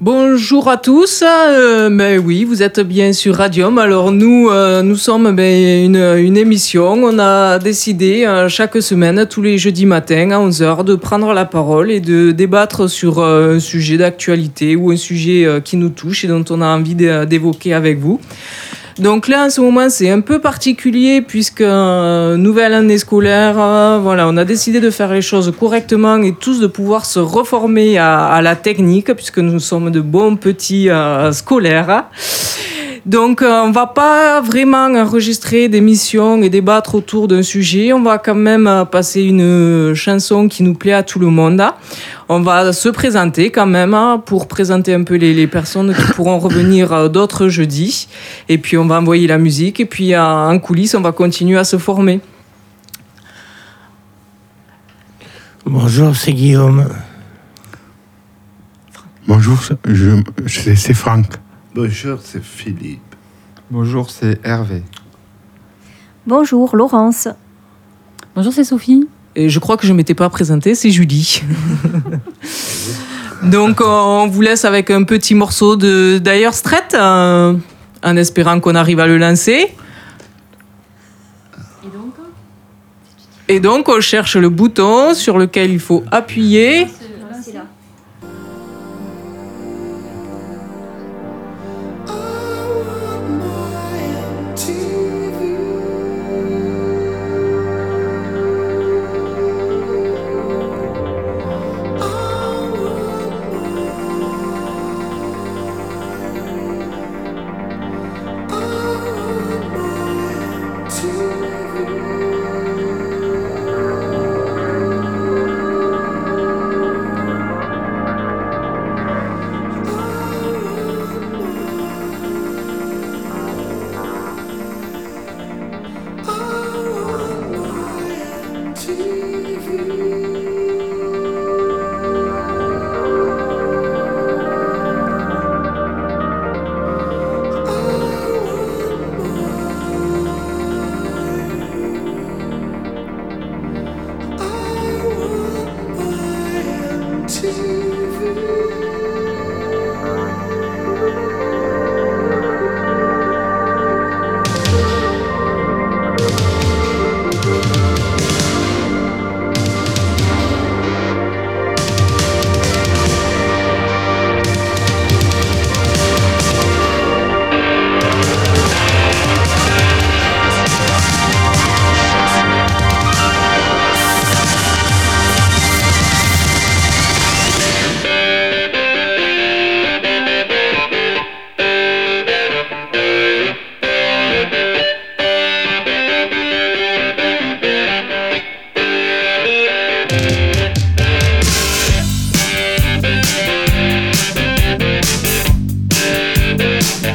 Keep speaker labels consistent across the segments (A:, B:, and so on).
A: Bonjour à tous. Euh, oui, vous êtes bien sur Radium. Alors nous, euh, nous sommes ben, une, une, émission. On a décidé euh, chaque semaine, tous les jeudis matins à 11h, de prendre la parole et de débattre sur euh, un sujet d'actualité ou un sujet euh, qui nous touche et dont on a envie d'évoquer avec vous. Donc là, en ce moment, c'est un peu particulier puisque euh, nouvelle année scolaire, euh, voilà, on a décidé de faire les choses correctement et tous de pouvoir se reformer à, la technique puisque nous sommes de bons petits euh, scolaires. Donc, euh, on va pas vraiment enregistrer des missions et débattre autour d'un sujet. On va quand même euh, passer une chanson qui nous plaît à tout le monde. On va se présenter quand même hein, pour présenter un peu les, les personnes qui pourront revenir euh, d'autres jeudis. Et puis, on va envoyer la musique. Et puis, euh, en coulisses, on va continuer à se former.
B: Bonjour, c'est Guillaume.
C: Bonjour, je, je- c'est Franck.
D: Bonjour, c'est Philippe.
E: Bonjour, c'est Hervé.
F: Bonjour, Laurence.
G: Bonjour, c'est Sophie.
A: Et je crois que je m'étais pas présentée, c'est Julie. Donc, on vous laisse avec un petit morceau de Dire Straits, euh, en espérant qu'on arrive à le lancer.
G: Et donc
A: Et donc, on cherche le bouton sur lequel il faut appuyer.
D: TV.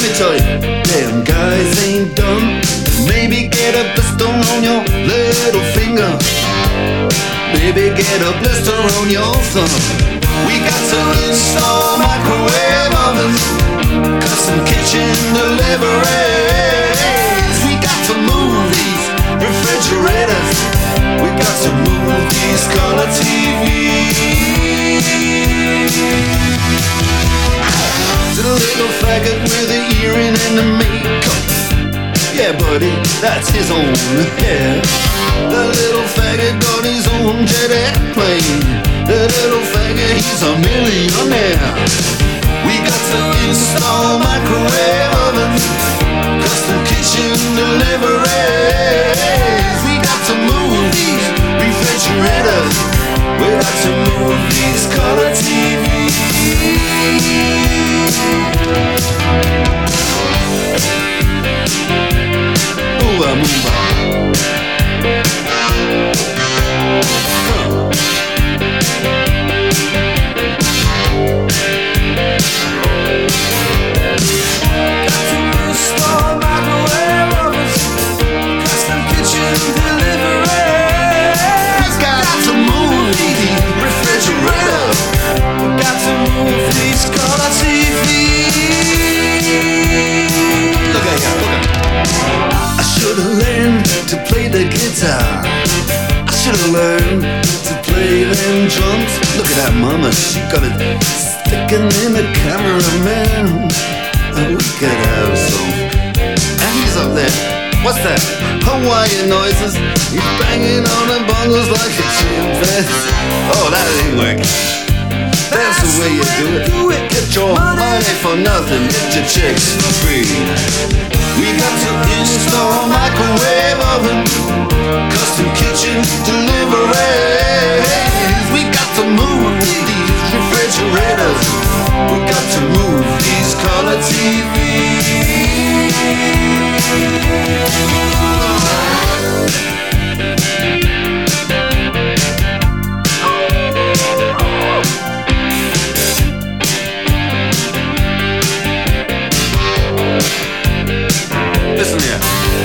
D: Let me tell you, damn guys ain't dumb. Maybe get a blister on your little finger. Baby, get a blister on your thumb. We got to install microwave ovens, custom kitchen deliveries. We got to move these refrigerators. That's his own hair. The little faggot got his own jet airplane. The little faggot, he's a millionaire. We got to install microwave ovens, custom kitchen deliveries. We got to move these refrigerators. We got to move these color TVs. Hawaiian noises. He's banging on the bongos like a chimpanzee. Oh, that ain't working. That's the way you do it. Get your money for nothing, get your chicks for free. We got to install microwave oven, custom kitchen deliveries. We got to move these refrigerators. We got to move these color TVs.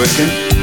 D: Working.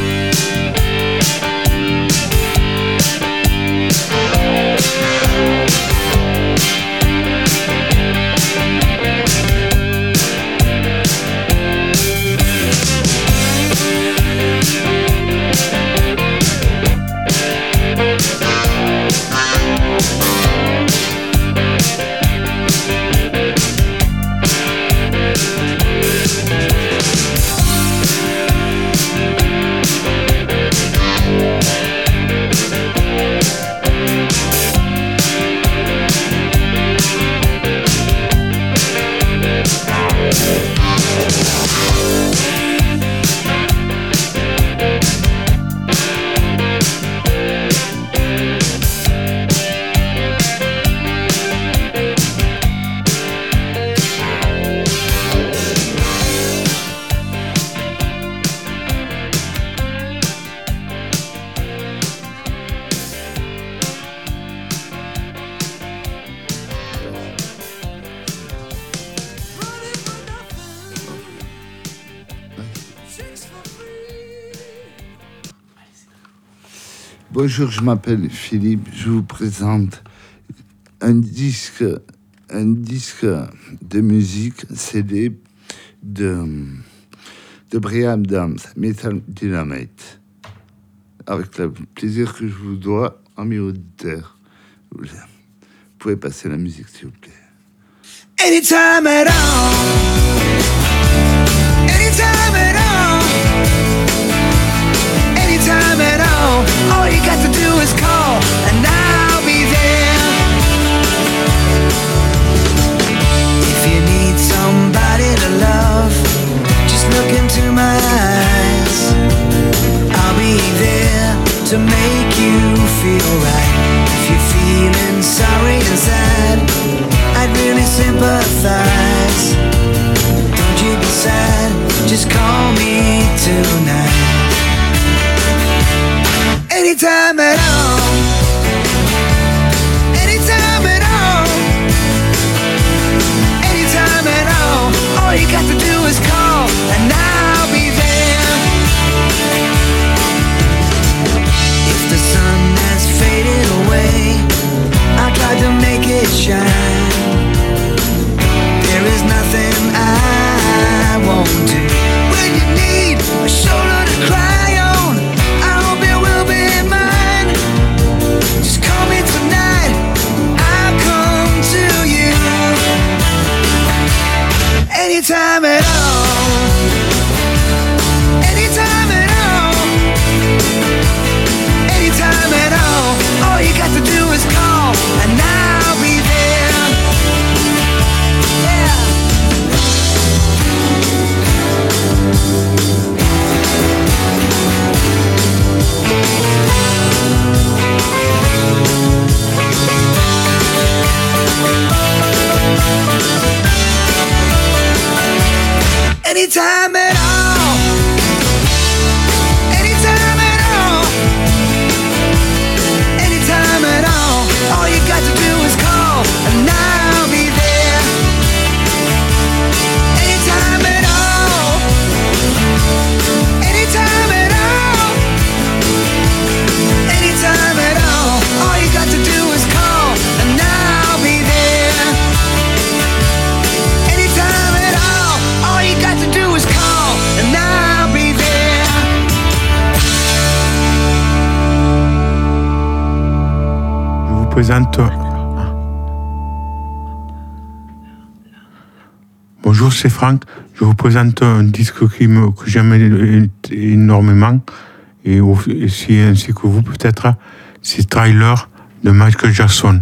H: Bonjour, je m'appelle Philippe. Je vous présente un disque, un disque de musique CD de, de Brian Adams, Metal Dynamite. Avec le plaisir que je vous dois, amis auditeurs. Vous pouvez passer la musique, s'il vous plaît.
I: Anytime at all. to make you feel right. If you're feeling sorry and sad, I'd really sympathize. Don't you be sad, just call me tonight. Anytime at all.
A: Bonjour, c'est Franck. Je vous présente un disque que j'aime énormément, et aussi ainsi que vous peut-être, c'est Trailer de Michael Jackson.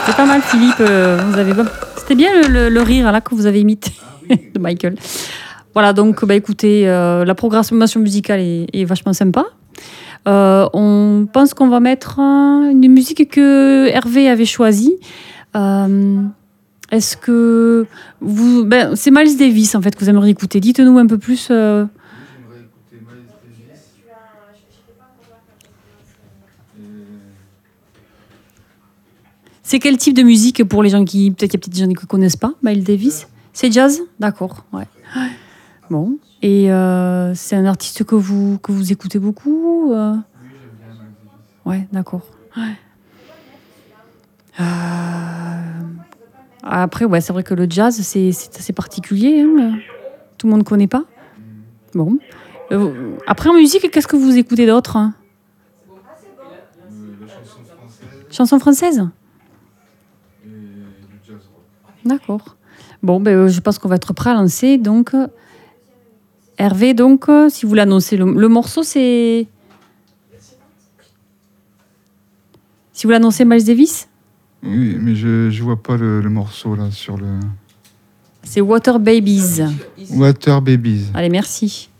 G: C'était pas mal, Philippe. euh, vous avez... C'était bien le, rire là que vous avez imité de Michael. Voilà, donc bah, écoutez, euh, la programmation musicale est, est vachement sympa. Euh, on pense qu'on va mettre euh, une musique que Hervé avait choisie. Euh, Est-ce que vous. Ben, c'est Miles Davis en fait que vous aimeriez écouter. Dites-nous un peu plus. euh, C'est quel type de musique pour les gens qui. Peut-être qu'il y a peut-être des gens qui ne connaissent pas, Miles Davis? C'est jazz? D'accord, ouais. Bon. Et euh, c'est un artiste que vous, que vous écoutez beaucoup euh? Ouais, d'accord. Ouais. Euh, Après, ouais, c'est vrai que le jazz, c'est assez particulier. hein. Tout le monde ne connaît pas. Bon. Euh, Après, en musique, qu'est-ce que vous écoutez d'autre hein? Chanson française D'accord. Bon, ben, euh, je pense qu'on va être prêt à lancer. Donc, euh, Hervé, donc, si vous l'annoncez, le, le morceau, c'est. Si vous l'annoncez, Miles Davis,
E: Oui, mais je je vois pas le, le morceau là sur le
G: c'est Water Babies.
E: Water Babies.
G: Allez, merci.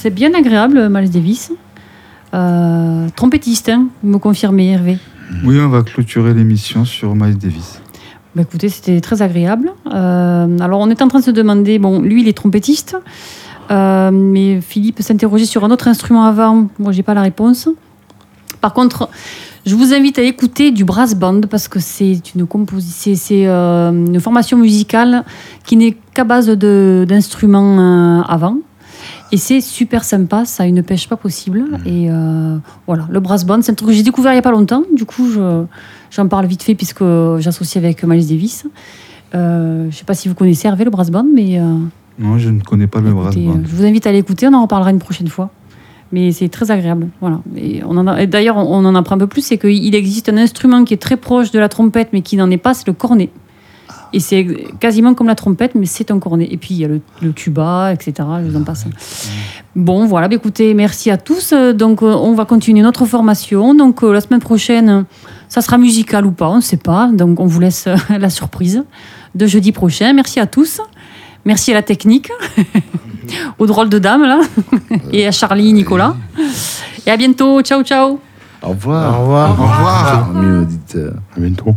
G: C'est bien agréable, Miles Davis. Euh, trompettiste, hein, vous me confirmez, Hervé
E: Oui, on va clôturer l'émission sur Miles Davis.
G: Bah, écoutez, c'était très agréable. Euh, alors, on est en train de se demander, bon, lui, il est trompettiste, euh, mais Philippe s'interrogeait sur un autre instrument avant. Moi, j'ai pas la réponse. Par contre, je vous invite à écouter du brass band parce que c'est une composition, c'est une formation musicale qui n'est qu'à base de- d'instruments avant. Et c'est super sympa, ça a une pêche pas possible. Et euh, voilà, le brass band, c'est un truc que j'ai découvert il y a pas longtemps. Du coup, je- j'en parle vite fait puisque j'associe avec Miles Davis. Euh, je sais pas si vous connaissez Hervé le brass band, mais euh,
E: Non, je ne connais pas le brass
G: écoutez,
E: band.
G: euh, je vous invite à l'écouter. On en reparlera une prochaine fois. Mais c'est très agréable. Voilà. Et on en d'ailleurs, on on en apprend un peu plus, c'est qu'il existe un instrument qui est très proche de la trompette, mais qui n'en est pas, c'est le cornet. Et c'est quasiment comme la trompette, mais c'est un cornet. Et puis il y a le, le tuba, etc. Je vous en passe. Bon, voilà. Bah, écoutez, merci à tous. Donc, euh, on va continuer notre formation. Donc, euh, la semaine prochaine, ça sera musical ou pas, on ne sait pas. Donc, on vous laisse euh, la surprise de jeudi prochain. Merci à tous. Merci à la technique, aux drôles de dames, là, et à Charlie, Nicolas. Et à bientôt. Ciao, ciao.
H: Au revoir.
B: Au revoir.
H: Au revoir. Amis auditeurs.
A: À bientôt.